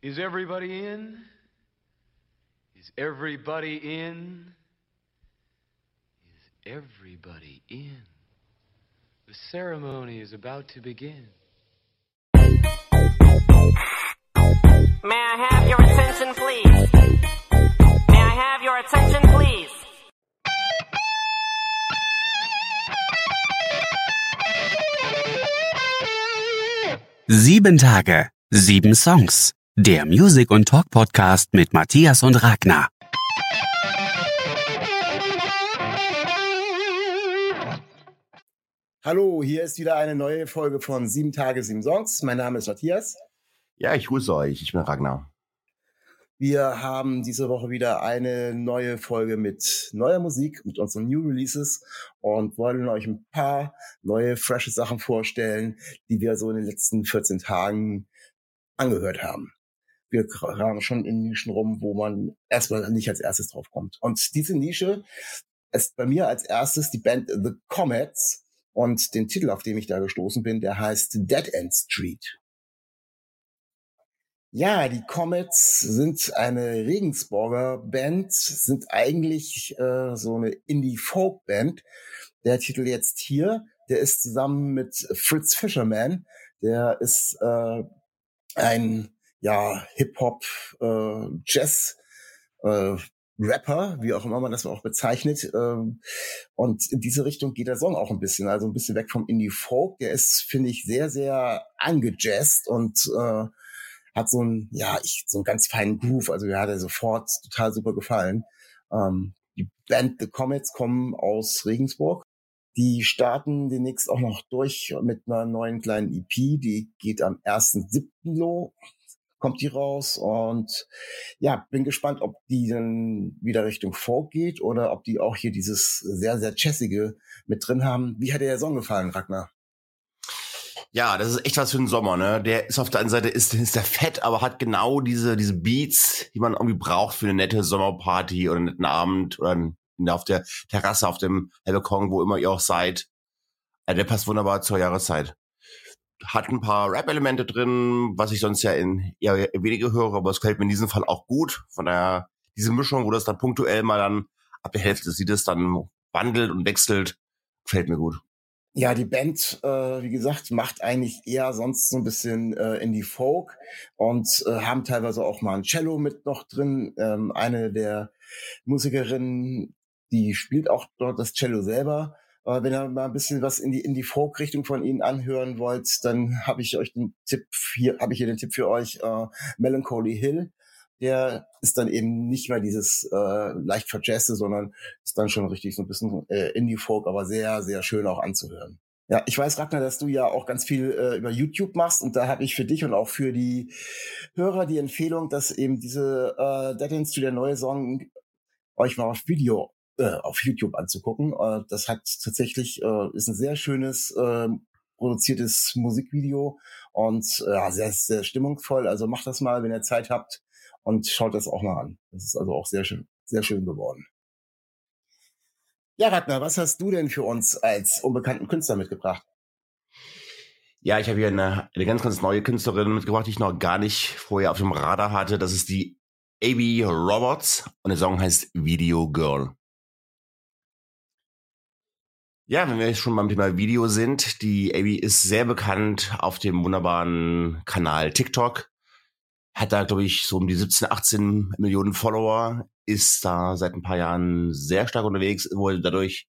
Is everybody in? Is everybody in? Is everybody in? The ceremony is about to begin. May I have your attention, please? May I have your attention, please? Sieben Tage, sieben Songs. Der Music- und Talk-Podcast mit Matthias und Ragnar. Hallo, hier ist wieder eine neue Folge von Sieben Tage, sieben Songs. Mein Name ist Matthias. Ja, ich grüße euch. Ich bin Ragnar. Wir haben diese Woche wieder eine neue Folge mit neuer Musik, mit unseren New Releases und wollen euch ein paar neue, frische Sachen vorstellen, die wir so in den letzten 14 Tagen angehört haben. Wir graben schon in Nischen rum, wo man erstmal nicht als erstes drauf kommt. Und diese Nische ist bei mir als erstes die Band The Comets und den Titel, auf den ich da gestoßen bin, der heißt Dead End Street. Ja, die Comets sind eine Regensburger Band, sind eigentlich äh, so eine Indie-Folk-Band. Der Titel jetzt hier, der ist zusammen mit Fritz Fisherman, der ist äh, ein ja Hip-Hop, äh, Jazz, äh, Rapper, wie auch immer man das auch bezeichnet. Ähm, und in diese Richtung geht der Song auch ein bisschen, also ein bisschen weg vom Indie-Folk. Der ist, finde ich, sehr, sehr angejazzt und äh, hat so ein, ja, ich, so einen ganz feinen Groove. Also mir hat er sofort total super gefallen. Ähm, die Band The Comets kommen aus Regensburg. Die starten demnächst auch noch durch mit einer neuen kleinen EP. Die geht am 1.7. kommt die raus und ja, bin gespannt, ob die dann wieder Richtung Folk geht oder ob die auch hier dieses sehr, sehr jazzige mit drin haben. Wie hat dir der Song gefallen, Ragnar? Ja, das ist echt was für den Sommer, ne? Der ist auf der einen Seite ist, ist der fett, aber hat genau diese, diese Beats, die man irgendwie braucht für eine nette Sommerparty oder einen netten Abend oder auf der Terrasse, auf dem Balkon, wo immer ihr auch seid. Der passt wunderbar zur Jahreszeit. Hat ein paar Rap-Elemente drin, was ich sonst ja in eher weniger höre, aber es gefällt mir in diesem Fall auch gut. Von daher, diese Mischung, wo das dann punktuell mal dann ab der Hälfte sieht es dann wandelt und wechselt, gefällt mir gut. Ja, die Band, äh, wie gesagt, macht eigentlich eher sonst so ein bisschen äh, in die Folk und äh, haben teilweise auch mal ein Cello mit noch drin. Ähm, eine der Musikerinnen, die spielt auch dort das Cello selber. Aber wenn ihr mal ein bisschen was in die in die Folk-Richtung von ihnen anhören wollt, dann habe ich euch den Tipp hier, habe ich hier den Tipp für euch: äh, Melancholy Hill der ist dann eben nicht mehr dieses äh, leicht verjazzte, sondern ist dann schon richtig so ein bisschen äh, Indie-Folk, aber sehr, sehr schön auch anzuhören. Ja, ich weiß, Ragnar, dass du ja auch ganz viel äh, über YouTube machst und da habe ich für dich und auch für die Hörer die Empfehlung, dass eben diese äh, Dead Ends to der neue Song euch mal auf Video äh, auf YouTube anzugucken. Äh, das hat tatsächlich äh, ist ein sehr schönes äh, produziertes Musikvideo und sehr sehr stimmungsvoll. Also macht das mal, wenn ihr Zeit habt und schaut das auch mal an. Das ist also auch sehr schön, sehr schön geworden. Ja, Ragnar, was hast du denn für uns als unbekannten Künstler mitgebracht? Ja, ich habe hier eine, eine ganz, ganz neue Künstlerin mitgebracht, die ich noch gar nicht vorher auf dem Radar hatte. Das ist die A.B. Roberts und der Song heißt Video Girl. Ja, wenn wir jetzt schon beim Thema Video sind, die A.B. ist sehr bekannt auf dem wunderbaren Kanal TikTok hat da, glaube ich, so um die 17, 18 Millionen Follower, ist da seit ein paar Jahren sehr stark unterwegs, wurde dadurch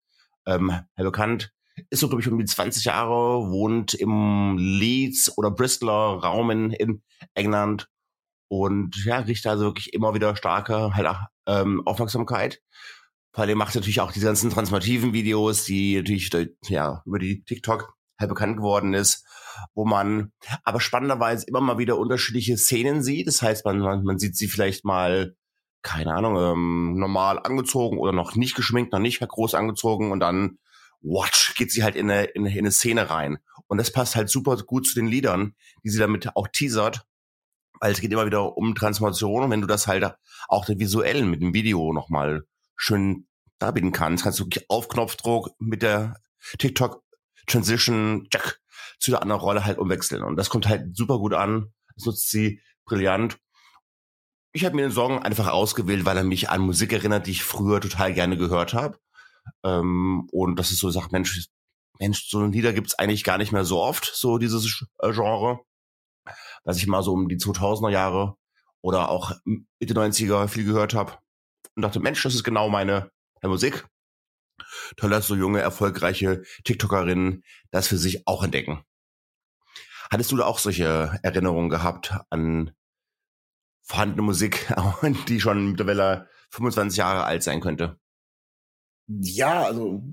ähm, bekannt, ist so, glaube ich, um die 20 Jahre, wohnt im Leeds oder Bristoler Raum in, in England und ja, kriegt also wirklich immer wieder starke halt, ähm, Aufmerksamkeit. Vor allem macht natürlich auch diese ganzen transformativen Videos, die natürlich ja, über die TikTok halt bekannt geworden ist wo man aber spannenderweise immer mal wieder unterschiedliche Szenen sieht. Das heißt, man, man, man sieht sie vielleicht mal, keine Ahnung, ähm, normal angezogen oder noch nicht geschminkt, noch nicht groß angezogen und dann watch, geht sie halt in eine, in, in eine Szene rein. Und das passt halt super gut zu den Liedern, die sie damit auch teasert, weil es geht immer wieder um Transformation und wenn du das halt auch visuell mit dem Video nochmal schön darbieten kannst, kannst du auf Knopfdruck mit der TikTok Transition, Jack, zu der anderen Rolle halt umwechseln. Und das kommt halt super gut an. Das nutzt sie brillant. ich habe mir den Song einfach ausgewählt, weil er mich an Musik erinnert, die ich früher total gerne gehört habe. Ähm, und das ist so, sagt Mensch, Mensch, so Lieder gibt's eigentlich gar nicht mehr so oft, so dieses äh, Genre. Was ich mal so um die 2000er Jahre oder auch Mitte 90er viel gehört habe. Und dachte, Mensch, das ist genau meine, Musik. Toll, dass so junge, erfolgreiche TikTokerinnen das für sich auch entdecken. Hattest du da auch solche Erinnerungen gehabt an vorhandene Musik, die schon mittlerweile 25 Jahre alt sein könnte? Ja, also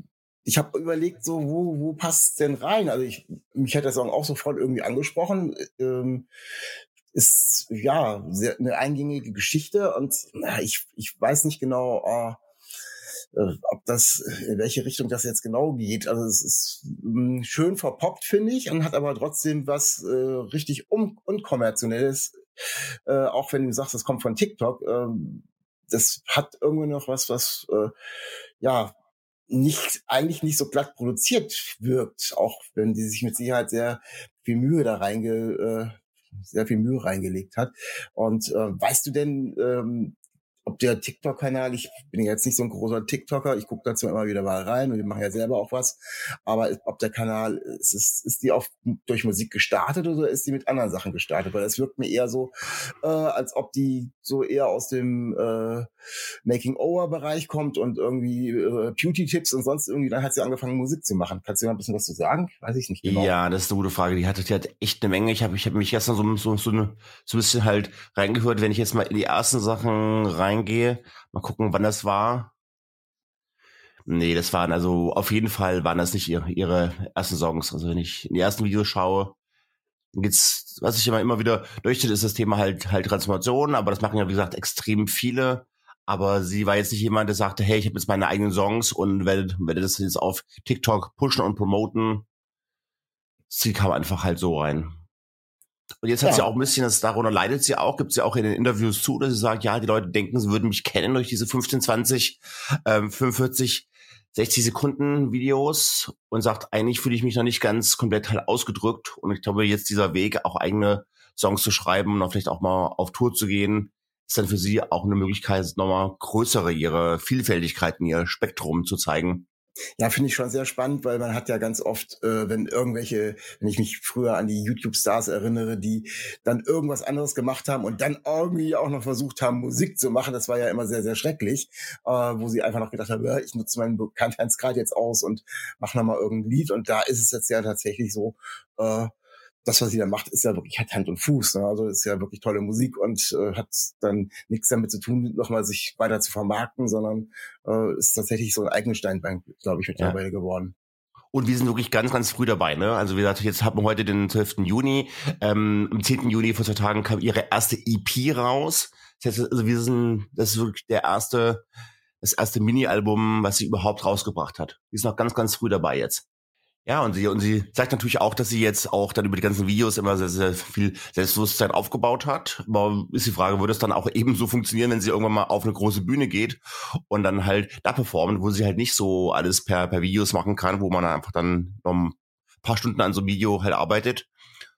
ich habe überlegt, so wo wo passt denn rein? Also ich mich hat der Song auch sofort irgendwie angesprochen. Ähm, ist ja sehr, eine eingängige Geschichte und na, ich ich weiß nicht genau. Äh, ob das, in welche Richtung das jetzt genau geht. Also es ist hm, schön verpoppt, finde ich, und hat aber trotzdem was äh, richtig un unkommerzielles. Äh, auch wenn du sagst, das kommt von TikTok. Äh, das hat irgendwie noch was, was äh, ja nicht eigentlich nicht so glatt produziert wirkt, auch wenn die sich mit Sicherheit sehr viel Mühe da reinge, äh, sehr viel Mühe reingelegt hat. Und äh, weißt du denn, ähm, ob der TikTok-Kanal, ich bin jetzt nicht so ein großer TikToker, ich gucke dazu immer wieder mal rein und wir machen ja selber auch was, aber ob der Kanal, ist, ist, ist die auf, durch Musik gestartet oder ist die mit anderen Sachen gestartet? Weil es wirkt mir eher so, äh, als ob die so eher aus dem äh, Making-Over-Bereich kommt und irgendwie äh, Beauty-Tipps und sonst irgendwie, dann hat sie angefangen Musik zu machen. Kannst du mal ein bisschen was zu sagen? Weiß ich nicht genau. Ja, das ist eine gute Frage. Die hatte, die hat echt eine Menge. Ich habe ich hab mich gestern so, so, so, so ein bisschen halt reingehört, wenn ich jetzt mal in die ersten Sachen rein reingehe. Mal gucken, wann das war. Nee, das waren also auf jeden Fall waren das nicht ihre, ihre ersten Songs. Also wenn ich in die ersten Videos schaue, geht's, was ich immer immer wieder durchsteht, ist das Thema halt halt Transformation, aber das machen ja wie gesagt extrem viele. Aber sie war jetzt nicht jemand, der sagte, hey, ich habe jetzt meine eigenen Songs und werde, werde das jetzt auf TikTok pushen und promoten. Sie kam einfach halt so rein. Und jetzt hat ja. sie auch ein bisschen, das darunter leidet sie auch, gibt sie auch in den Interviews zu, dass sie sagt, ja, die Leute denken, sie würden mich kennen durch diese 15, 20, ähm, 45, 60 Sekunden Videos und sagt, eigentlich fühle ich mich noch nicht ganz komplett halt ausgedrückt. Und ich glaube, jetzt dieser Weg, auch eigene Songs zu schreiben und vielleicht auch mal auf Tour zu gehen, ist dann für sie auch eine Möglichkeit, nochmal größere ihre Vielfältigkeiten, ihr Spektrum zu zeigen. Ja, finde ich schon sehr spannend, weil man hat ja ganz oft, äh, wenn irgendwelche, wenn ich mich früher an die YouTube-Stars erinnere, die dann irgendwas anderes gemacht haben und dann irgendwie auch noch versucht haben, Musik zu machen, das war ja immer sehr, sehr schrecklich, äh, wo sie einfach noch gedacht haben, ja, ich nutze meinen Bekanntheitsgrad jetzt aus und mache nochmal irgendein Lied. Und da ist es jetzt ja tatsächlich so, äh, das, was sie da macht, ist ja wirklich hat Hand und Fuß. Ne? Also ist ja wirklich tolle Musik und äh, hat dann nichts damit zu tun, nochmal sich weiter zu vermarkten, sondern äh, ist tatsächlich so ein eigenes Steinbein, glaube ich, mittlerweile ja. geworden. Und wir sind wirklich ganz, ganz früh dabei. Ne? Also wie gesagt, jetzt haben wir heute den 12. Juni. Ähm, am 10. Juni vor zwei Tagen kam ihre erste EP raus. Das heißt, also wir sind, das ist wirklich der erste, das erste Mini-Album, was sie überhaupt rausgebracht hat. Die ist noch ganz, ganz früh dabei jetzt. Ja, und sie, und sie sagt natürlich auch, dass sie jetzt auch dann über die ganzen Videos immer sehr, sehr viel Selbstbewusstsein aufgebaut hat. Aber ist die Frage, würde es dann auch ebenso funktionieren, wenn sie irgendwann mal auf eine große Bühne geht und dann halt da performen, wo sie halt nicht so alles per, per Videos machen kann, wo man einfach dann noch ein paar Stunden an so einem Video halt arbeitet,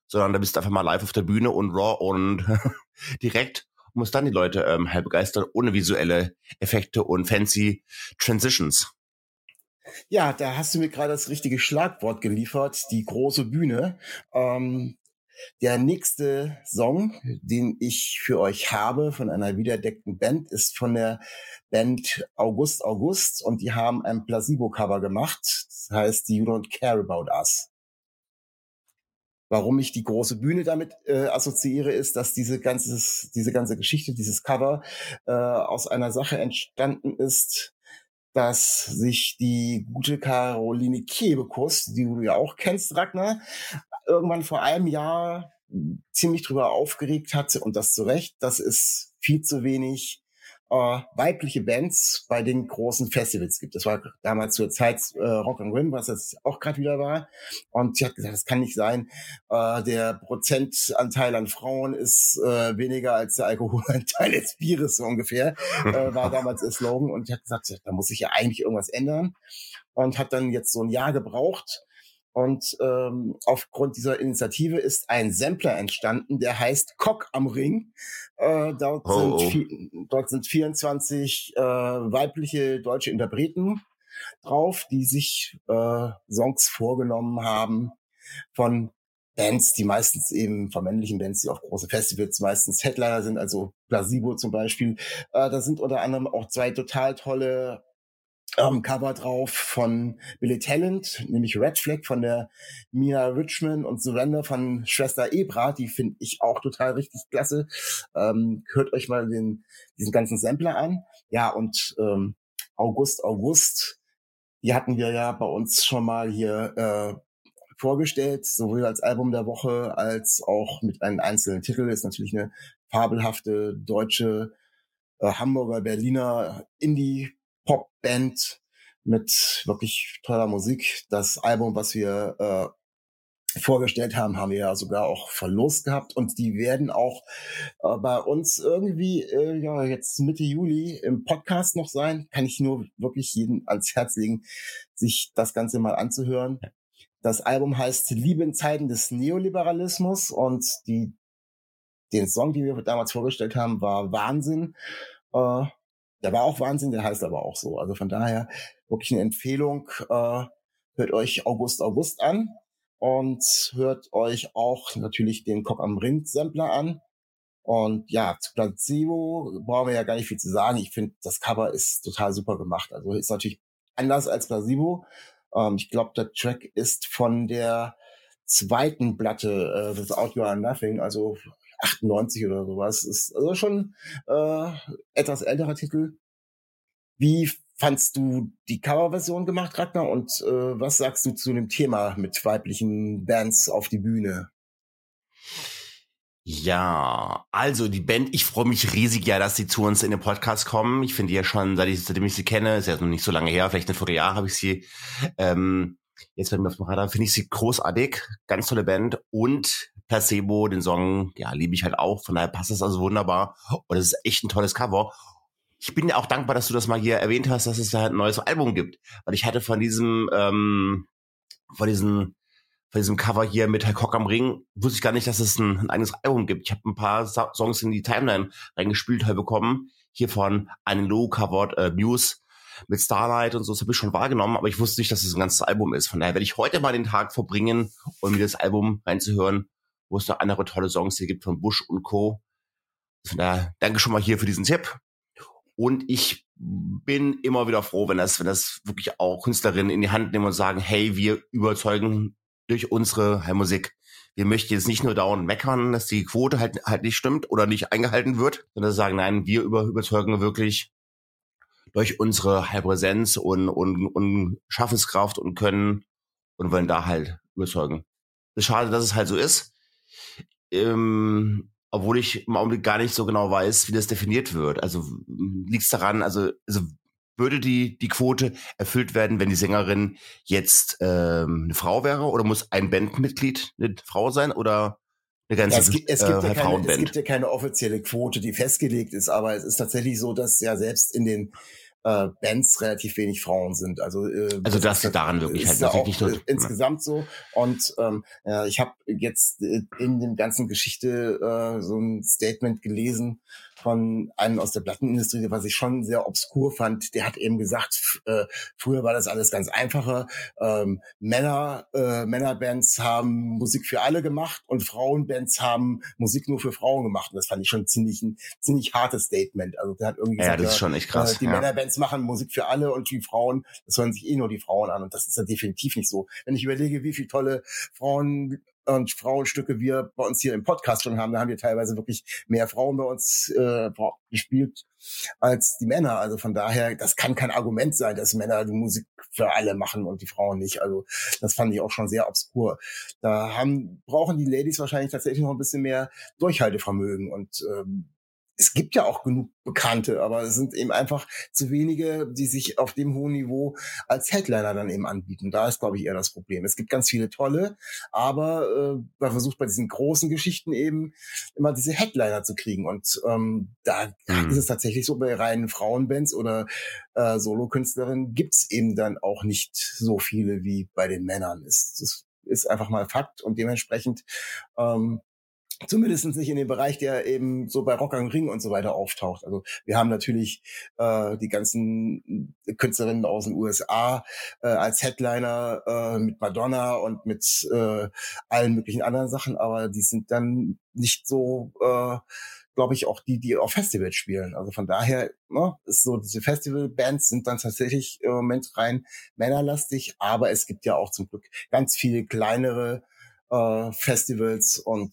sondern da bist du einfach mal live auf der Bühne und raw und direkt und muss dann die Leute ähm, halt begeistern, ohne visuelle Effekte und fancy Transitions. Ja, da hast du mir gerade das richtige Schlagwort geliefert, die große Bühne. Ähm, der nächste Song, den ich für euch habe von einer wiederdeckten Band, ist von der Band August August und die haben ein Placebo-Cover gemacht. Das heißt, You Don't Care About Us. Warum ich die große Bühne damit äh, assoziiere, ist, dass diese ganze, diese ganze Geschichte, dieses Cover äh, aus einer Sache entstanden ist, dass sich die gute Caroline Kebekus, die du ja auch kennst, Ragnar, irgendwann vor einem Jahr ziemlich drüber aufgeregt hatte und das zu Recht, dass es viel zu wenig äh, weibliche Bands bei den großen Festivals gibt. Das war damals zur Zeit äh, Rock and Rim, was jetzt auch gerade wieder war. Und sie hat gesagt, das kann nicht sein. Äh, der Prozentanteil an Frauen ist äh, weniger als der Alkoholanteil des Bieres so ungefähr. Äh, war damals der Slogan. Und sie hat gesagt, da muss sich ja eigentlich irgendwas ändern. Und hat dann jetzt so ein Jahr gebraucht Und ähm, aufgrund dieser Initiative ist ein Sampler entstanden, der heißt Cock am Ring. Äh, dort, Oh, sind oh. dort sind 24 äh, weibliche deutsche Interpreten drauf, die sich äh, Songs vorgenommen haben von Bands, die meistens eben von männlichen Bands, die auf große Festivals meistens Headliner sind, also Placebo zum Beispiel. Äh, da sind unter anderem auch zwei total tolle ähm, Cover drauf von Billy Talent, nämlich Red Flag von der Mina Richmond und Surrender von Schwester Ebra, die finde ich auch total richtig klasse. Ähm, hört euch mal den, diesen ganzen Sampler an. Ja, und ähm, August, August, die hatten wir ja bei uns schon mal hier äh, vorgestellt, sowohl als Album der Woche als auch mit einem einzelnen Titel. Ist natürlich eine fabelhafte deutsche äh, Hamburger, Berliner Indie-Pop-Band mit wirklich toller Musik. Das Album, was wir äh, vorgestellt haben, haben wir ja sogar auch verlost gehabt und die werden auch äh, bei uns irgendwie äh, ja jetzt Mitte Juli im Podcast noch sein. Kann ich nur wirklich jeden ans Herz legen, sich das Ganze mal anzuhören. Das Album heißt Liebe in Zeiten des Neoliberalismus und die den Song, den wir damals vorgestellt haben, war Wahnsinn. Äh, der war auch Wahnsinn, der heißt aber auch so. Also von daher wirklich eine Empfehlung. Äh, hört euch August August an und hört euch auch natürlich den Cock am Ring Sampler an. Und ja, zu Placebo brauchen wir ja gar nicht viel zu sagen. Ich finde, das Cover ist total super gemacht. Also ist natürlich anders als Placebo. Ähm, ich glaube, der Track ist von der zweiten Platte, äh, Without You Are Nothing, also 98 oder sowas. Ist also schon äh, etwas älterer Titel. Wie fandst du die Coverversion gemacht, Ragnar? Und äh, was sagst du zu dem Thema mit weiblichen Bands auf die Bühne? Ja, also die Band, ich freue mich riesig ja, dass sie zu uns in den Podcast kommen. Ich finde ja schon, seit ich, seitdem ich sie kenne, ist ja noch nicht so lange her, vielleicht ein Vierteljahr habe ich sie. Ähm, jetzt bei mir auf dem Radar finde ich sie großartig, ganz tolle Band und Placebo, den Song, ja, liebe ich halt auch. Von daher passt das also wunderbar und es ist echt ein tolles Cover. Ich bin ja auch dankbar, dass du das mal hier erwähnt hast, dass es da ein neues Album gibt, weil ich hatte von diesem, ähm, von diesen von diesem Cover hier mit Herr Cock am Ring, wusste ich gar nicht, dass es ein, ein eigenes Album gibt. Ich habe ein paar Songs in die Timeline reingespielt halt bekommen. Hier von einem Low covered äh, Muse mit Starlight und so, das habe ich schon wahrgenommen, aber ich wusste nicht, dass es ein ganzes Album ist. Von daher werde ich heute mal den Tag verbringen, um mir das Album reinzuhören, wo es noch andere tolle Songs hier gibt von Bush und Co. Von daher danke schon mal hier für diesen Tipp. Und ich bin immer wieder froh, wenn das, wenn das wirklich auch Künstlerinnen in die Hand nehmen und sagen, hey, wir überzeugen durch unsere Heimmusik. Wir möchten jetzt nicht nur dauernd meckern, dass die Quote halt, halt nicht stimmt oder nicht eingehalten wird, sondern sagen, nein, wir über, überzeugen wirklich durch unsere Präsenz und, und, und Schaffenskraft und Können und wollen da halt überzeugen. Es ist schade, dass es halt so ist. Ähm, obwohl ich im Augenblick gar nicht so genau weiß, wie das definiert wird. Also liegt es daran, also, also würde die, die Quote erfüllt werden, wenn die Sängerin jetzt ähm, eine Frau wäre oder muss ein Bandmitglied eine Frau sein oder eine ganze Ja, es, gibt, es, gibt äh, ja keine, es gibt ja keine offizielle Quote, die festgelegt ist, aber es ist tatsächlich so, dass ja selbst in den äh, Bands relativ wenig Frauen sind. Also, äh, Also das liegt daran wirklich ist halt, das liegt auch nicht äh, insgesamt so. Und ähm, ja, ich habe jetzt äh, in dem ganzen Geschichte äh, so ein Statement gelesen von einem aus der Plattenindustrie, was ich schon sehr obskur fand. Der hat eben gesagt, äh, früher war das alles ganz einfacher. Ähm, Männer, äh, Männerbands haben Musik für alle gemacht und Frauenbands haben Musik nur für Frauen gemacht. Und das fand ich schon ziemlich ein ziemlich hartes Statement. Also der hat irgendwie Ja, gesagt, das ist schon echt krass. äh, die ja. Männerbands machen Musik für alle und die Frauen, das hören sich eh nur die Frauen an. Und das ist ja definitiv nicht so. Wenn ich überlege, wie viele tolle Frauen und Frauenstücke wir bei uns hier im Podcast schon haben, da haben wir teilweise wirklich mehr Frauen bei uns äh, gespielt als die Männer. Also von daher, das kann kein Argument sein, dass Männer die Musik für alle machen und die Frauen nicht. Also das fand ich auch schon sehr obskur. Da haben, brauchen die Ladies wahrscheinlich tatsächlich noch ein bisschen mehr Durchhaltevermögen und ähm, es gibt ja auch genug Bekannte, aber es sind eben einfach zu wenige, die sich auf dem hohen Niveau als Headliner dann eben anbieten. Da ist, glaube ich, eher das Problem. Es gibt ganz viele tolle, aber äh, man versucht bei diesen großen Geschichten eben immer diese Headliner zu kriegen. Und ähm, da mhm. ist es tatsächlich so, bei reinen Frauenbands oder äh, Solokünstlerinnen gibt's eben dann auch nicht so viele wie bei den Männern. Das, das ist einfach mal Fakt und dementsprechend ähm, Zumindest nicht in dem Bereich, der eben so bei Rock am Ring und so weiter auftaucht. Also wir haben natürlich äh, die ganzen Künstlerinnen aus den USA äh, als Headliner äh, mit Madonna und mit äh, allen möglichen anderen Sachen, aber die sind dann nicht so, äh, glaube ich, auch die, die auf Festivals spielen. Also von daher ne, ist so, diese Festivalbands sind dann tatsächlich im Moment rein männerlastig, aber es gibt ja auch zum Glück ganz viele kleinere äh, Festivals und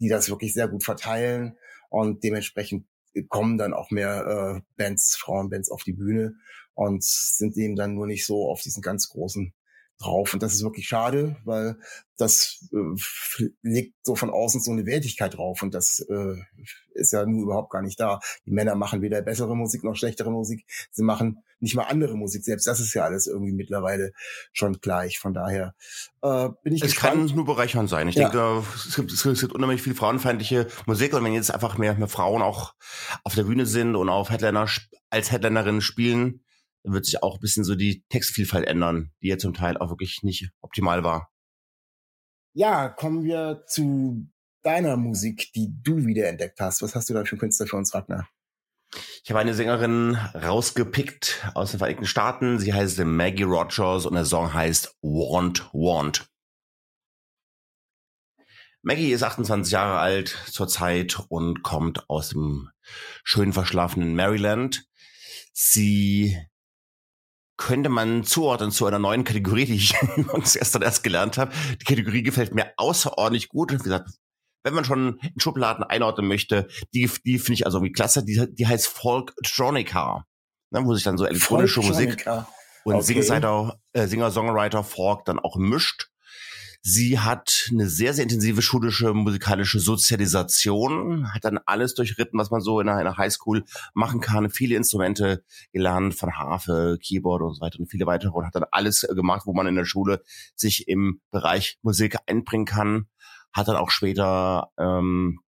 die das wirklich sehr gut verteilen. Und dementsprechend kommen dann auch mehr äh, Bands, Frauenbands auf die Bühne und sind eben dann nur nicht so auf diesen ganz großen drauf. Und das ist wirklich schade, weil das äh, legt so von außen so eine Wertigkeit drauf und das äh, ist ja nun überhaupt gar nicht da. Die Männer machen weder bessere Musik noch schlechtere Musik. Sie machen nicht mal andere Musik. Selbst das ist ja alles irgendwie mittlerweile schon gleich. Von daher äh, bin ich Es gespannt. kann nur bereichernd sein. Ich ja. denke, es gibt, es gibt unheimlich viel frauenfeindliche Musik und wenn jetzt einfach mehr, mehr Frauen auch auf der Bühne sind und auf Headliner als Headlinerinnen spielen, wird sich auch ein bisschen so die Textvielfalt ändern, die ja zum Teil auch wirklich nicht optimal war. Ja, kommen wir zu deiner Musik, die du wiederentdeckt hast. Was hast du da für Künstler für uns, Ragnar? Ich habe eine Sängerin rausgepickt aus den Vereinigten Staaten. Sie heißt Maggie Rogers und der Song heißt Want Want. Maggie ist 28 Jahre alt zurzeit und kommt aus dem schön verschlafenen Maryland. Sie könnte man zuordnen zu einer neuen Kategorie, die ich übrigens gestern erst gelernt habe. Die Kategorie gefällt mir außerordentlich gut. Wie gesagt, wenn man schon in Schubladen einordnen möchte, die, die finde ich also irgendwie klasse. Die, die heißt Folktronica, ne, wo sich dann so elektronische Musik und okay. Singer-Songwriter äh, Folk dann auch mischt. Sie hat eine sehr, sehr intensive schulische musikalische Sozialisation, hat dann alles durchritten, was man so in einer, Highschool machen kann, viele Instrumente gelernt, von Harfe, Keyboard und so weiter und viele weitere und hat dann alles gemacht, wo man in der Schule sich im Bereich Musik einbringen kann. Hat dann auch später ähm,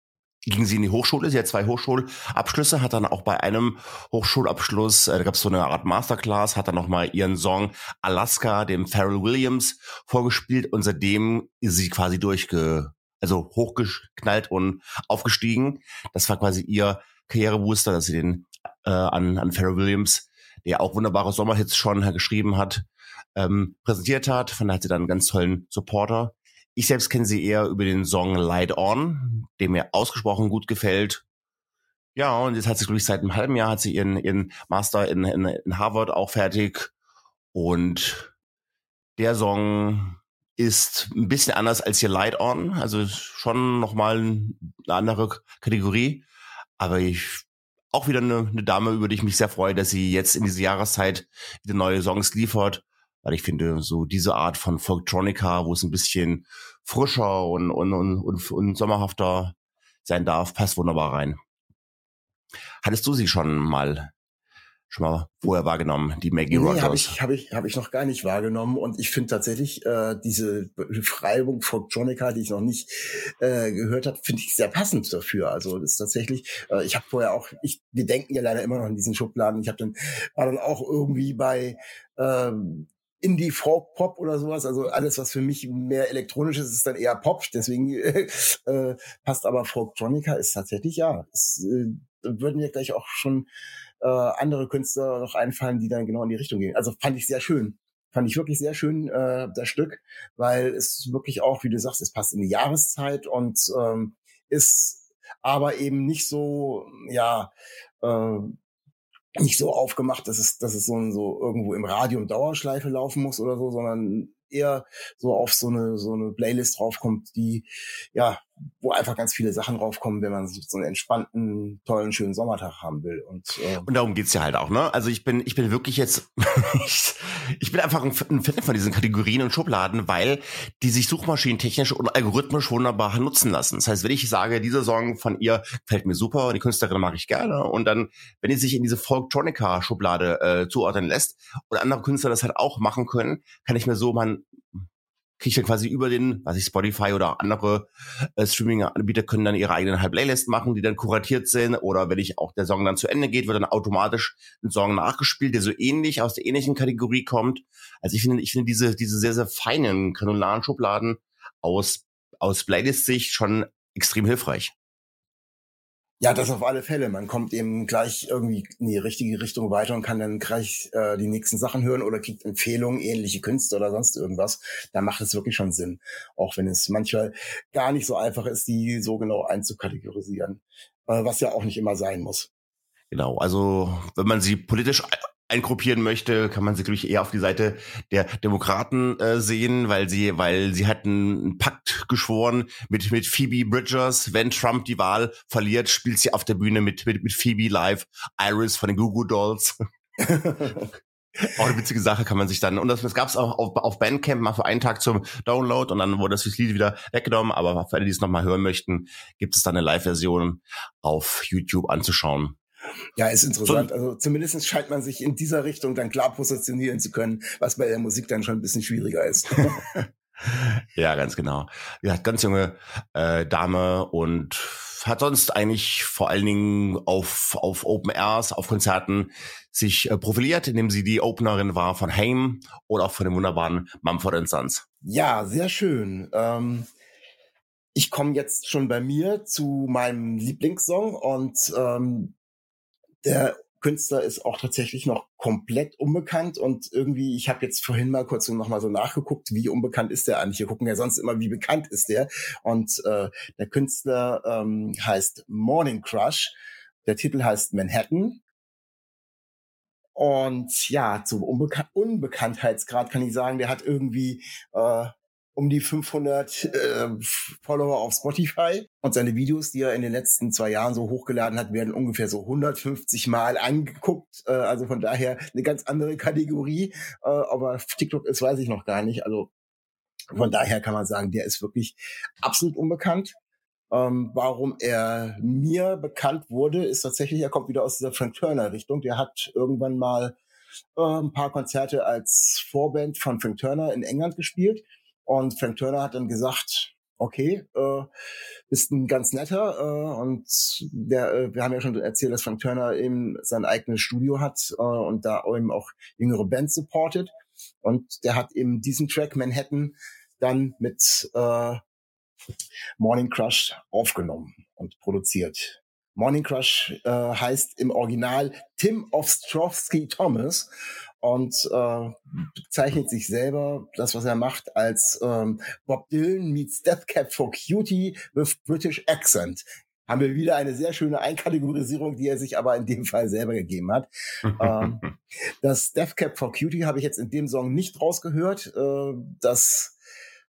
ging sie in die Hochschule. Sie hat zwei Hochschulabschlüsse, hat dann auch bei einem Hochschulabschluss, äh, da gab es so eine Art Masterclass, hat dann nochmal ihren Song Alaska, dem Pharrell Williams, vorgespielt und seitdem ist sie quasi durchge, also hochgeknallt und aufgestiegen. Das war quasi ihr Karrierebooster, dass sie den äh, an, an Pharrell Williams, der auch wunderbare Sommerhits schon geschrieben hat, ähm, präsentiert hat. Von daher hat sie dann einen ganz tollen Supporter ich selbst kenne sie eher über den Song Light On, der mir ausgesprochen gut gefällt. Ja, und jetzt hat sie, glaube ich, seit einem halben Jahr hat sie ihren, ihren Master in, in, in Harvard auch fertig. Und der Song ist ein bisschen anders als hier Light On. Also schon nochmal eine andere Kategorie. Aber ich, auch wieder eine, eine Dame, über die ich mich sehr freue, dass sie jetzt in dieser Jahreszeit wieder neue Songs liefert weil ich finde, so diese Art von Folktronica, wo es ein bisschen frischer und, und, und, und, und sommerhafter sein darf, passt wunderbar rein. Hattest du sie schon mal schon mal vorher wahrgenommen, die Maggie nee, Rogers? habe ich, hab ich, hab ich noch gar nicht wahrgenommen. Und ich finde tatsächlich äh, diese Beschreibung von Jonica, die ich noch nicht äh, gehört habe, finde ich sehr passend dafür. Also das ist tatsächlich, äh, ich habe vorher auch, ich, wir denken ja leider immer noch in diesen Schubladen. Ich habe dann war dann auch irgendwie bei ähm, Indie, Folk, Pop oder sowas. Also alles, was für mich mehr elektronisch ist, ist dann eher Pop. Deswegen äh, passt aber Folktronica ist tatsächlich ja. Es, äh, würden mir gleich auch schon äh, andere Künstler noch einfallen, die dann genau in die Richtung gehen. Also fand ich sehr schön. Fand ich wirklich sehr schön, äh, das Stück, weil es wirklich auch, wie du sagst, es passt in die Jahreszeit und ähm, ist aber eben nicht so, ja, äh, nicht so aufgemacht, dass es, dass es so, so irgendwo im Radio im Dauerschleife laufen muss oder so, sondern eher so auf so eine, so eine Playlist draufkommt, die, ja, wo einfach ganz viele Sachen draufkommen, wenn man so einen entspannten, tollen, schönen Sommertag haben will. Und, äh, und darum geht's ja halt auch, ne? Also ich bin, ich bin wirklich jetzt, ich, bin einfach ein, Fan von diesen Kategorien und Schubladen, weil die sich suchmaschinentechnisch und algorithmisch wunderbar nutzen lassen. Das heißt, wenn ich sage, dieser Song von ihr fällt mir super und die Künstlerin mag ich gerne und dann, wenn die sich in diese Folktronica-Schublade äh, zuordnen lässt und andere Künstler das halt auch machen können, kann ich mir so mein kriege ich dann quasi über den, was ich Spotify oder andere äh, Streaming-Anbieter können dann ihre eigenen halt Playlist machen, die dann kuratiert sind. Oder wenn ich auch der Song dann zu Ende geht, wird dann automatisch ein Song nachgespielt, der so ähnlich aus der ähnlichen Kategorie kommt. Also ich finde, ich finde diese, diese sehr, sehr feinen granularen Schubladen aus, aus Playlist-Sicht schon extrem hilfreich. Ja, das auf alle Fälle. Man kommt eben gleich irgendwie in die richtige Richtung weiter und kann dann gleich äh, die nächsten Sachen hören oder kriegt Empfehlungen, ähnliche Künste oder sonst irgendwas. Da macht es wirklich schon Sinn. Auch wenn es manchmal gar nicht so einfach ist, die so genau einzukategorisieren. Äh, was ja auch nicht immer sein muss. Genau, also wenn man sie politisch eingruppieren möchte, kann man sie, glaube ich, eher auf die Seite der Demokraten äh, sehen, weil sie, weil sie hatten einen Pakt geschworen mit, mit Phoebe Bridgers. Wenn Trump die Wahl verliert, spielt sie auf der Bühne mit, mit, mit Phoebe live Iris von den Goo Dolls. Auch eine witzige Sache kann man sich dann, und das, das gab es auch auf, auf Bandcamp mal für einen Tag zum Download und dann wurde das Lied wieder weggenommen, aber für alle, die es nochmal hören möchten, gibt es dann eine Live-Version auf YouTube anzuschauen. Ja, ist interessant. So, also zumindest scheint man sich in dieser Richtung dann klar positionieren zu können, was bei der Musik dann schon ein bisschen schwieriger ist. ja, ganz genau. Ja, ganz junge äh, Dame und hat sonst eigentlich vor allen Dingen auf, auf Open Airs, auf Konzerten sich äh, profiliert, indem sie die Openerin war von Haim oder auch von dem wunderbaren Mumford Sons. Ja, sehr schön. Ähm, ich komme jetzt schon bei mir zu meinem Lieblingssong und ähm, der Künstler ist auch tatsächlich noch komplett unbekannt und irgendwie, ich habe jetzt vorhin mal kurz noch mal so nachgeguckt, wie unbekannt ist der eigentlich. Wir gucken ja sonst immer, wie bekannt ist der. Und äh, der Künstler ähm, heißt Morning Crush. Der Titel heißt Manhattan. Und ja, zum Unbekan Unbekanntheitsgrad kann ich sagen, der hat irgendwie äh, um die 500 äh, Follower auf Spotify und seine Videos, die er in den letzten zwei Jahren so hochgeladen hat, werden ungefähr so 150 Mal angeguckt. Äh, also von daher eine ganz andere Kategorie. Äh, aber TikTok ist, weiß ich noch gar nicht. Also von daher kann man sagen, der ist wirklich absolut unbekannt. Ähm, warum er mir bekannt wurde, ist tatsächlich, er kommt wieder aus dieser Frank Turner Richtung. Der hat irgendwann mal äh, ein paar Konzerte als Vorband von Frank Turner in England gespielt und Frank Turner hat dann gesagt, okay, äh, bist ein ganz netter äh, und der, äh, wir haben ja schon erzählt, dass Frank Turner eben sein eigenes Studio hat äh, und da eben auch jüngere Bands supportet und der hat eben diesen Track Manhattan dann mit äh, Morning Crush aufgenommen und produziert. Morning Crush äh, heißt im Original Tim Ostrovsky Thomas und äh, bezeichnet sich selber, das was er macht, als ähm, Bob Dylan meets Death Cap for Cutie with British Accent. Haben wir wieder eine sehr schöne Einkategorisierung, die er sich aber in dem Fall selber gegeben hat. ähm, das Death Cap for Cutie habe ich jetzt in dem Song nicht rausgehört. Äh, das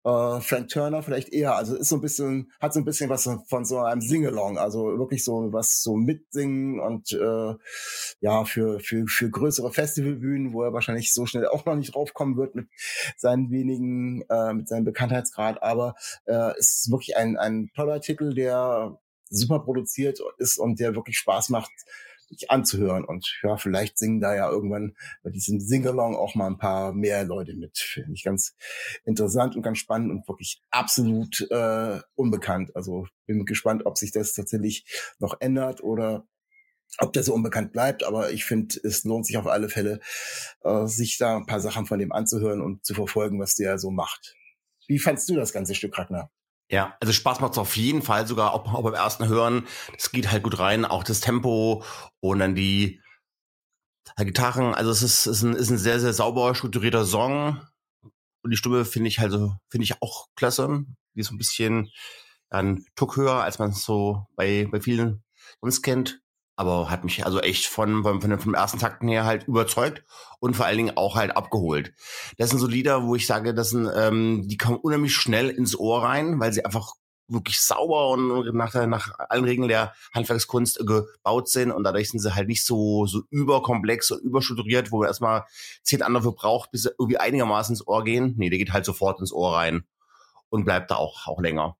äh, Frank Turner vielleicht eher. Also ist so ein bisschen, hat so ein bisschen was von so einem Singalong, also wirklich so was so mitsingen und äh, ja, für, für, für größere Festivalbühnen, wo er wahrscheinlich so schnell auch noch nicht draufkommen wird mit seinen wenigen, äh, mit seinem Bekanntheitsgrad. Aber äh, es ist wirklich ein, ein toller Titel, der super produziert ist und der wirklich Spaß macht, anzuhören. Und ja, vielleicht singen da ja irgendwann bei diesem Singalong auch mal ein paar mehr Leute mit. Finde ich ganz interessant und ganz spannend und wirklich absolut äh, unbekannt. Also bin gespannt, ob sich das tatsächlich noch ändert oder ob der so unbekannt bleibt, aber ich finde, es lohnt sich auf alle Fälle, äh, sich da ein paar Sachen von dem anzuhören und zu verfolgen, was der so macht. Wie fandst du das ganze Stück, Ragnar? Ja, also Spaß macht es auf jeden Fall, sogar auch, auch beim ersten Hören. Das geht halt gut rein, auch das Tempo und dann die Gitarren. Also es ist, ist, ein, ist ein sehr, sehr sauber strukturierter Song. Und die Stimme finde ich halt so, finde ich auch klasse. Die ist ein bisschen ein Tuck höher, als man es so bei, bei vielen sonst kennt aber hat mich also echt von, von, von vom ersten Takten her halt überzeugt und vor allen Dingen auch halt abgeholt. Das sind so Lieder, wo ich sage, das sind, ähm, die kommen unheimlich schnell ins Ohr rein, weil sie einfach wirklich sauber und nach, nach allen Regeln der Handwerkskunst gebaut sind und dadurch sind sie halt nicht so, so überkomplex und überstrukturiert, wo man erstmal zehn Anläufe braucht, bis sie irgendwie einigermaßen ins Ohr gehen. Nee, der geht halt sofort ins Ohr rein und bleibt da auch, auch länger.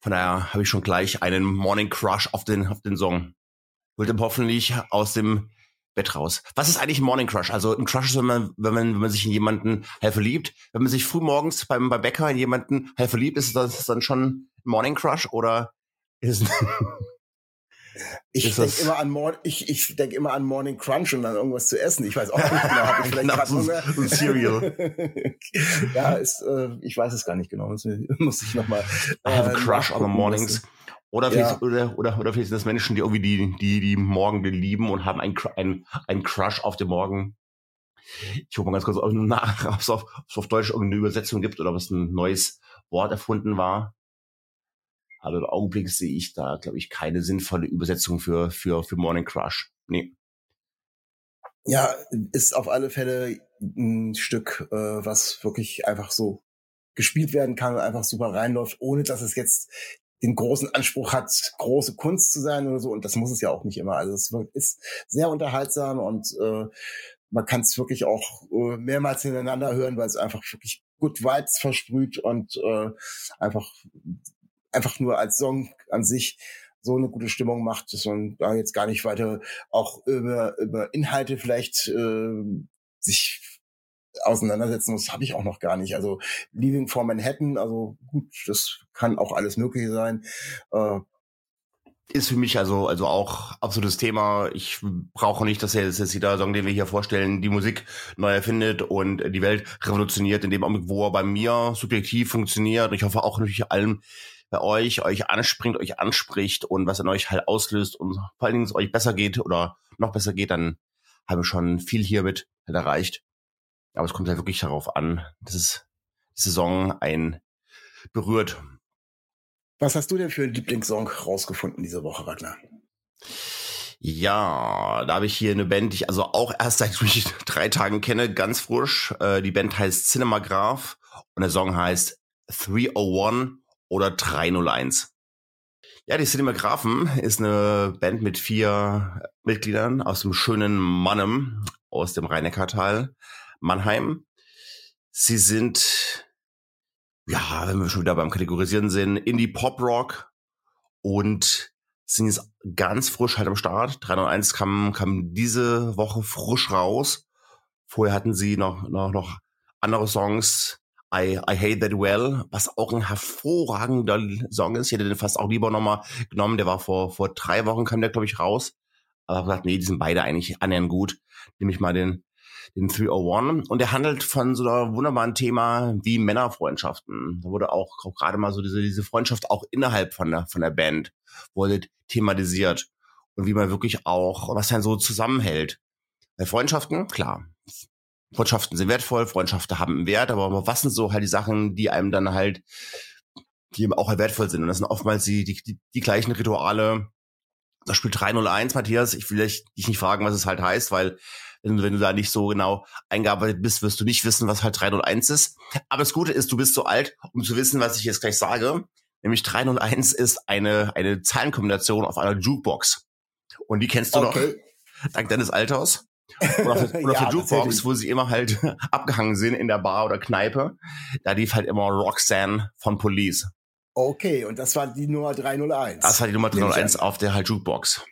Von daher habe ich schon gleich einen Morning Crush auf den, auf den Song. Wird hoffentlich aus dem Bett raus. Was ist eigentlich ein Morning Crush? Also ein Crush ist, wenn man, wenn man, wenn man sich in jemanden halt verliebt. Wenn man sich früh morgens beim, beim Bäcker in jemanden halt verliebt, ist das dann schon Morning Crush oder ist Ich denke immer an Mor ich, ich denk immer an Morning Crunch und an irgendwas zu essen. Ich weiß auch nicht genau, habe ich vielleicht gerade Hunger. So Cereal. ja, ist, äh, ich weiß es gar nicht genau. Muss, muss ich nochmal. Äh, I have a crush on the mornings. Oder vielleicht, ja. oder, oder, oder vielleicht sind das Menschen, die irgendwie die, die, die Morgen lieben und haben ein, ein, ein Crush auf den Morgen. Ich gucke mal ganz kurz nach, ob es auf, auf Deutsch irgendeine Übersetzung gibt oder ob es ein neues Wort erfunden war. Aber im Augenblick sehe ich da, glaube ich, keine sinnvolle Übersetzung für, für, für Morning Crush. Nee. Ja, ist auf alle Fälle ein Stück, äh, was wirklich einfach so gespielt werden kann und einfach super reinläuft, ohne dass es jetzt den großen Anspruch hat, große Kunst zu sein oder so. Und das muss es ja auch nicht immer. Also es ist sehr unterhaltsam und äh, man kann es wirklich auch äh, mehrmals hintereinander hören, weil es einfach wirklich gut Vibes versprüht und äh, einfach einfach nur als Song an sich so eine gute Stimmung macht, dass man da jetzt gar nicht weiter auch über, über Inhalte vielleicht äh, sich auseinandersetzen muss, habe ich auch noch gar nicht. Also Leaving for Manhattan, also gut, das kann auch alles Mögliche sein. Äh, ist für mich also also auch absolutes Thema. Ich brauche nicht, dass er jetzt jeder Song, den wir hier vorstellen, die Musik neu erfindet und die Welt revolutioniert in dem Augenblick, wo er bei mir subjektiv funktioniert. Und ich hoffe auch natürlich allen bei euch, euch anspringt, euch anspricht und was an euch halt auslöst und vor allen Dingen es euch besser geht oder noch besser geht, dann haben wir schon viel hiermit erreicht. Aber es kommt halt wirklich darauf an, dass es die Saison ein berührt. Was hast du denn für einen Lieblingssong rausgefunden diese Woche, Ragnar? Ja, da habe ich hier eine Band, die ich also auch erst seit ich drei Tagen kenne, ganz frisch. Äh, die Band heißt Cinemagraph und der Song heißt 301 oder 301. Ja, die Cinematographen ist eine Band mit vier Mitgliedern aus dem schönen Mannem aus dem Rhein-Neckar-Tal, Mannheim. Sie sind, ja, wenn wir schon wieder beim Kategorisieren sind, Indie-Pop-Rock und sind jetzt ganz frisch halt am Start. 301 kam, kam diese Woche frisch raus. Vorher hatten sie noch, noch, noch andere Songs I, I Hate That Well, was auch ein hervorragender Song ist. Ich hätte den fast auch lieber nochmal genommen. Der war vor, vor drei Wochen kam der, glaube ich, raus. Aber ich gesagt, nee, die sind beide eigentlich annähernd gut. Nehme ich mal den, den 301. Und der handelt von so einem wunderbaren Thema wie Männerfreundschaften. Da wurde auch, auch gerade mal so diese, diese Freundschaft auch innerhalb von der, von der Band wurde thematisiert. Und wie man wirklich auch, was dann so zusammenhält. Bei Freundschaften, klar, Freundschaften sind wertvoll, Freundschaften haben einen Wert, aber was sind so halt die Sachen, die einem dann halt, die eben auch halt wertvoll sind? Und das sind oftmals die, die, die gleichen Rituale. Das Spiel 301, Matthias, ich will dich nicht fragen, was es halt heißt, weil wenn, wenn du da nicht so genau eingearbeitet bist, wirst du nicht wissen, was halt 301 ist. Aber das Gute ist, du bist so alt, um zu wissen, was ich jetzt gleich sage. Nämlich 301 ist eine, eine Zahlenkombination auf einer Jukebox. Und die kennst du okay. noch, dank deines Alters. Oder auf, oder ja, Jukebox, wo sie immer halt abgehangen sind in der Bar oder Kneipe. Da lief halt immer Roxanne von Police. Okay, und das war die Nummer 301. Das war die Nummer 301 auf der halt Jukebox.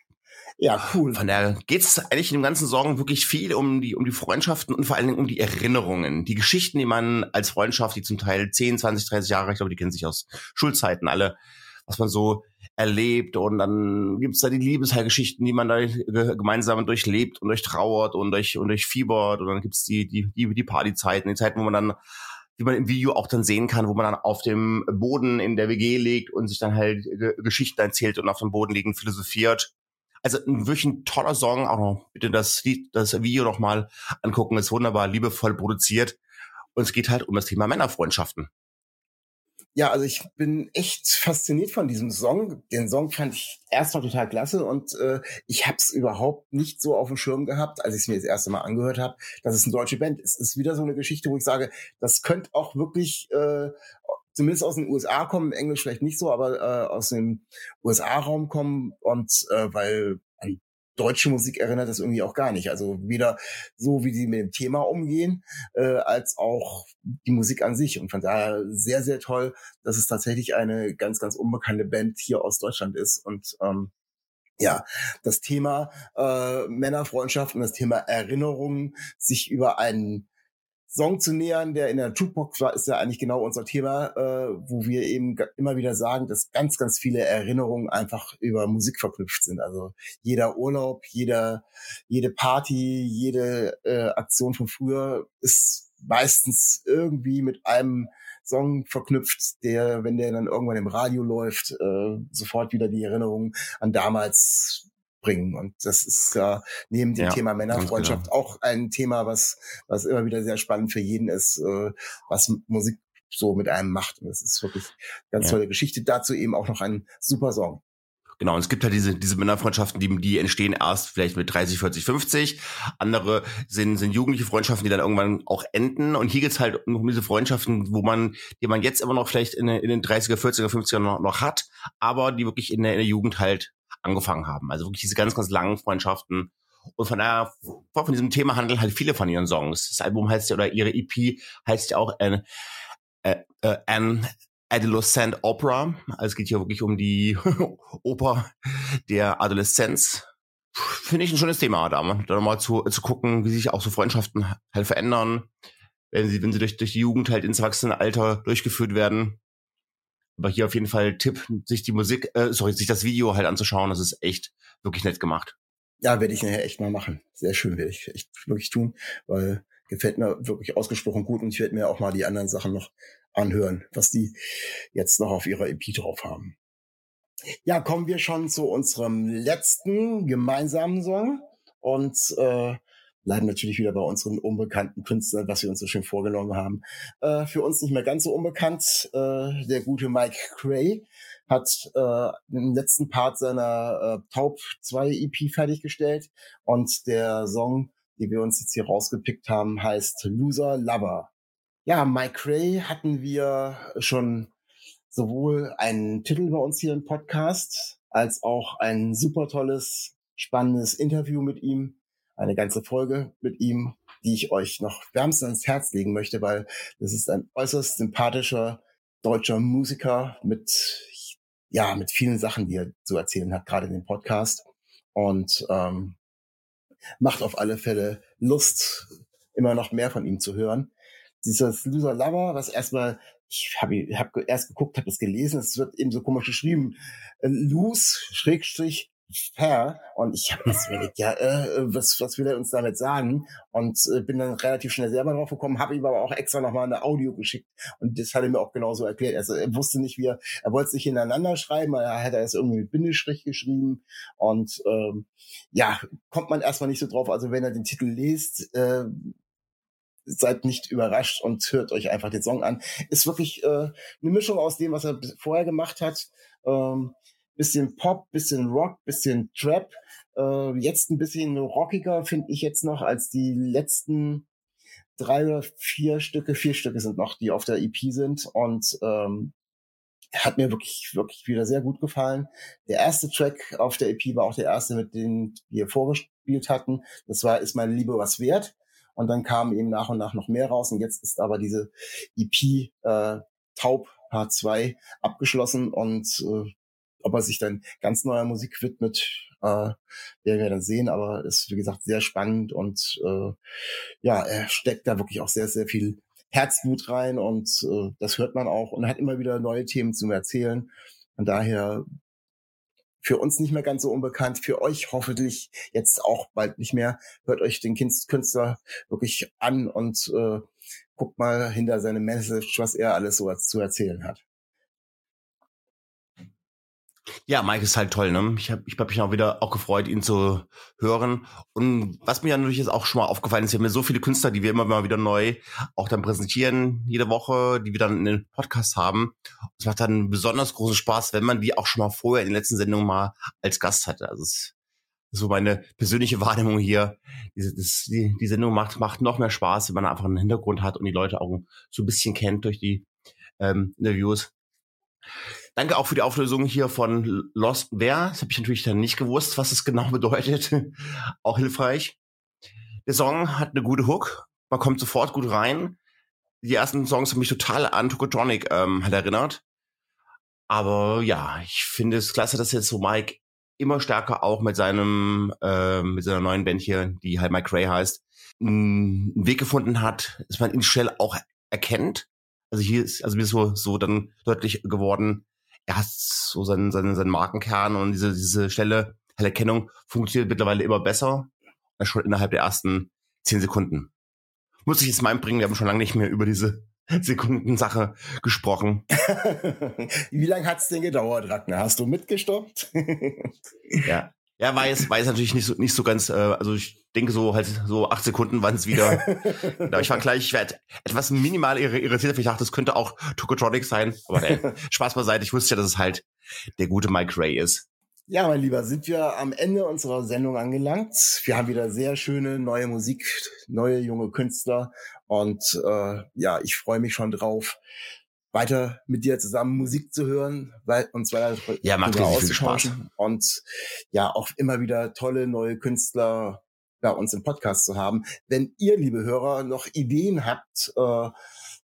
Ja, cool. Von daher geht es eigentlich in dem ganzen Song wirklich viel um die, um die Freundschaften und vor allen Dingen um die Erinnerungen. Die Geschichten, die man als Freundschaft, die zum Teil 10, 20, 30 Jahre, ich glaube, die kennen sich aus Schulzeiten alle, was man so erlebt und dann gibt's da die Liebesheilgeschichten, die man da gemeinsam durchlebt und durchtrauert und durch und durchfiebert und dann gibt's die die die, die Partyzeiten, die Zeiten, wo man dann wie man im Video auch dann sehen kann, wo man dann auf dem Boden in der WG liegt und sich dann halt Geschichten erzählt und auf dem Boden liegend philosophiert. Also ein wirklich ein toller Song, auch noch bitte das das Video noch mal angucken, ist wunderbar liebevoll produziert. Und es geht halt um das Thema Männerfreundschaften. Ja, also ich bin echt fasziniert von diesem Song. Den Song fand ich erstmal total klasse und äh, ich habe es überhaupt nicht so auf dem Schirm gehabt, als ich es mir das erste Mal angehört habe, dass es eine deutsche Band ist. Es ist wieder so eine Geschichte, wo ich sage, das könnte auch wirklich äh, zumindest aus den USA kommen, Englisch vielleicht nicht so, aber äh, aus dem USA-Raum kommen und äh, weil an deutsche Musik erinnert das irgendwie auch gar nicht. Also weder so, wie sie mit dem Thema umgehen, äh, als auch die Musik an sich. Und von daher sehr, sehr toll, dass es tatsächlich eine ganz, ganz unbekannte Band hier aus Deutschland ist. Und ähm, ja, das Thema äh, Männerfreundschaft und das Thema Erinnerungen, sich über einen Song zu nähern, der in der Jukebox war, ist ja eigentlich genau unser Thema, äh, wo wir eben immer wieder sagen, dass ganz, ganz viele Erinnerungen einfach über Musik verknüpft sind. Also jeder Urlaub, jeder, jede Party, jede äh, Aktion von früher ist meistens irgendwie mit einem Song verknüpft, der, wenn der dann irgendwann im Radio läuft, äh, sofort wieder die Erinnerung an damals bringen. Und das ist ja neben dem ja, Thema Männerfreundschaft genau. auch ein Thema, was, was immer wieder sehr spannend für jeden ist, äh, was Musik so mit einem macht. Und das ist wirklich ganz ja. tolle Geschichte. Dazu eben auch noch ein super Song. Genau, und es gibt halt diese, diese Männerfreundschaften, die, die entstehen erst vielleicht mit 30, 40, 50. Andere sind, sind jugendliche Freundschaften, die dann irgendwann auch enden. Und hier geht's halt um diese Freundschaften, wo man, die man jetzt immer noch vielleicht in, in den 30er, 40er, 50er noch, noch hat, aber die wirklich in der, in der Jugend halt angefangen haben. Also wirklich diese ganz, ganz langen Freundschaften. Und von daher, von diesem Thema handeln halt viele von ihren Songs. Das Album heißt ja, oder ihre EP heißt ja auch an, äh, äh, an Adolescent Opera. Also es geht hier wirklich um die Oper der Adoleszenz. Finde ich ein schönes Thema, da, da nochmal zu, zu gucken, wie sich auch so Freundschaften halt verändern, wenn sie, wenn sie durch, durch die Jugend halt ins Erwachsenenalter durchgeführt werden. Aber hier auf jeden Fall Tipp, sich die Musik, äh, sorry, sich das Video halt anzuschauen. Das ist echt wirklich nett gemacht. Ja, werde ich nachher echt mal machen. Sehr schön werde ich echt wirklich tun, weil gefällt mir wirklich ausgesprochen gut und ich werde mir auch mal die anderen Sachen noch anhören, was die jetzt noch auf ihrer EP drauf haben. Ja, kommen wir schon zu unserem letzten gemeinsamen Song und äh, bleiben natürlich wieder bei unseren unbekannten Künstlern, was wir uns so schön vorgenommen haben. Äh, für uns nicht mehr ganz so unbekannt, äh, der gute Mike Cray hat äh, den letzten Part seiner äh, Taub 2 EP fertiggestellt und der Song, den wir uns jetzt hier rausgepickt haben, heißt Loser Lover. Ja, Mike Cray hatten wir schon sowohl einen Titel bei uns hier im Podcast als auch ein super tolles, spannendes Interview mit ihm eine ganze Folge mit ihm, die ich euch noch wärmstens ans Herz legen möchte, weil das ist ein äußerst sympathischer deutscher Musiker mit, ja, mit vielen Sachen, die er zu erzählen hat, gerade in dem Podcast. Und ähm, macht auf alle Fälle Lust, immer noch mehr von ihm zu hören. Dieses Loser Lover, was erstmal, ich habe hab erst geguckt, habe es gelesen, es wird eben so komisch geschrieben, äh, Lose, Schrägstrich, fair. Und ich habe das überlegt, ja, äh, was, was will er uns damit sagen? Und äh, bin dann relativ schnell selber drauf gekommen, habe ihm aber auch extra nochmal eine Audio geschickt. Und das hat er mir auch genauso erklärt. Also er wusste nicht, wie er, er wollte es nicht hintereinander schreiben, er hat er es irgendwie mit Bindestrich geschrieben. Und ähm, ja, kommt man erstmal nicht so drauf. Also wenn er den Titel liest, äh, seid nicht überrascht und hört euch einfach den Song an. Ist wirklich äh, eine Mischung aus dem, was er vorher gemacht hat. Ähm, bisschen Pop, bisschen Rock, bisschen Trap. Äh, jetzt ein bisschen rockiger finde ich jetzt noch als die letzten drei oder vier Stücke. Vier Stücke sind noch, die auf der EP sind und ähm, hat mir wirklich, wirklich wieder sehr gut gefallen. Der erste Track auf der EP war auch der erste, mit dem wir vorgespielt hatten. Das war Ist meine Liebe was wert? Und dann kamen eben nach und nach noch mehr raus. Und jetzt ist aber diese EP äh, Taub Part 2 abgeschlossen und äh, ob er sich dann ganz neuer Musik widmet, äh, werden wir dann sehen. Aber ist, wie gesagt, sehr spannend und äh, ja, er steckt da wirklich auch sehr, sehr viel Herzblut rein und äh, das hört man auch und hat immer wieder neue Themen zu erzählen. Von daher für uns nicht mehr ganz so unbekannt, für euch hoffentlich jetzt auch bald nicht mehr. Hört euch den Künstler wirklich an und äh, guckt mal hinter seine Message, was er alles so zu erzählen hat. Ja, Mike ist halt toll, ne? Ich habe ich hab mich auch wieder auch gefreut, ihn zu hören. Und was mir ja natürlich jetzt auch schon mal aufgefallen ist, wir haben ja so viele Künstler, die wir immer mal wieder neu auch dann präsentieren, jede Woche, die wir dann in den Podcast haben. Es macht dann besonders großen Spaß, wenn man die auch schon mal vorher in den letzten Sendungen mal als Gast hatte. Also es so meine persönliche Wahrnehmung hier. Diese, das, die, die Sendung macht, macht noch mehr Spaß, wenn man einfach einen Hintergrund hat und die Leute auch so ein bisschen kennt durch die ähm, Interviews. Danke auch für die Auflösung hier von Lost Bear. Das habe ich natürlich dann nicht gewusst, was es genau bedeutet. auch hilfreich. Der Song hat eine gute Hook. Man kommt sofort gut rein. Die ersten Songs haben mich total an Tokotronic ähm, halt erinnert. Aber ja, ich finde es klasse, dass jetzt so Mike immer stärker auch mit seinem, äh, mit seiner neuen Band hier, die halt Mike Ray heißt, einen Weg gefunden hat, dass man ihn schnell auch erkennt. Also hier ist, also mir ist so, so dann deutlich geworden, er hat so seinen, seinen, seinen Markenkern und diese, diese schnelle Erkennung funktioniert mittlerweile immer besser. Schon innerhalb der ersten zehn Sekunden. Muss ich jetzt mal einbringen, wir haben schon lange nicht mehr über diese Sekundensache gesprochen. Wie lange hat's denn gedauert, Ragnar? Hast du mitgestoppt? ja. Ja, war jetzt, war jetzt natürlich nicht so, nicht so ganz, äh, also ich denke so halt so acht Sekunden waren es wieder. da ich war gleich, ich werde etwas minimal irritiert, ich dachte, das könnte auch Tokotronic sein. Aber nee, Spaß beiseite, ich wusste ja, dass es halt der gute Mike Ray ist. Ja, mein Lieber, sind wir am Ende unserer Sendung angelangt. Wir haben wieder sehr schöne neue Musik, neue junge Künstler und äh, ja, ich freue mich schon drauf, weiter mit dir zusammen Musik zu hören, weil uns weiter ja, macht viel Spaß. und ja auch immer wieder tolle neue Künstler bei uns im Podcast zu haben. Wenn ihr, liebe Hörer, noch Ideen habt, äh,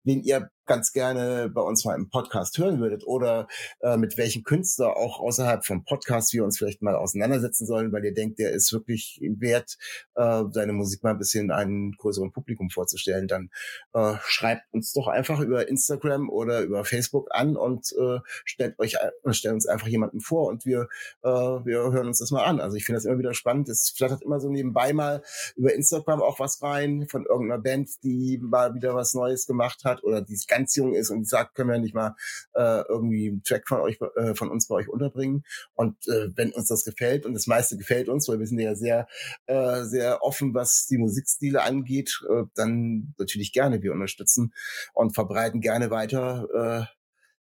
wen ihr ganz gerne bei uns mal im Podcast hören würdet oder äh, mit welchem Künstler auch außerhalb vom Podcast wir uns vielleicht mal auseinandersetzen sollen, weil ihr denkt, der ist wirklich wert, äh, seine Musik mal ein bisschen einem größeren Publikum vorzustellen, dann äh, schreibt uns doch einfach über Instagram oder über Facebook an und äh, stellt euch äh, stellt uns einfach jemanden vor und wir äh, wir hören uns das mal an. Also ich finde das immer wieder spannend. Es flattert immer so nebenbei mal über Instagram auch was rein von irgendeiner Band, die mal wieder was Neues gemacht hat oder die ganz jung ist und sagt, können wir nicht mal äh, irgendwie einen Track von euch, äh, von uns bei euch unterbringen. Und äh, wenn uns das gefällt, und das meiste gefällt uns, weil wir sind ja sehr, äh, sehr offen, was die Musikstile angeht, äh, dann natürlich gerne wir unterstützen und verbreiten gerne weiter äh,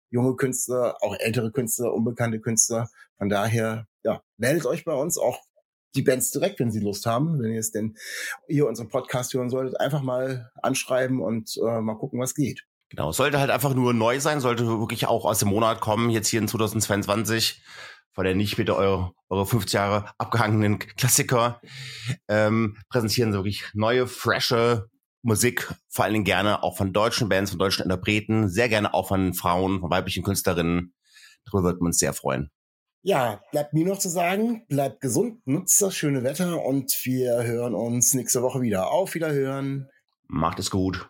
junge Künstler, auch ältere Künstler, unbekannte Künstler. Von daher, ja, meldet euch bei uns auch die Bands direkt, wenn sie Lust haben. Wenn ihr es denn hier unseren Podcast hören solltet, einfach mal anschreiben und äh, mal gucken, was geht. Genau, sollte halt einfach nur neu sein, sollte wirklich auch aus dem Monat kommen, jetzt hier in 2022, weil der nicht bitte eure, eure 50 Jahre abgehangenen Klassiker ähm, präsentieren, so wirklich neue, frische Musik, vor allen Dingen gerne auch von deutschen Bands, von deutschen Interpreten, sehr gerne auch von Frauen, von weiblichen Künstlerinnen. Darüber würden wir uns sehr freuen. Ja, bleibt mir noch zu sagen, bleibt gesund, nutzt das schöne Wetter und wir hören uns nächste Woche wieder. Auf Wiederhören. Macht es gut.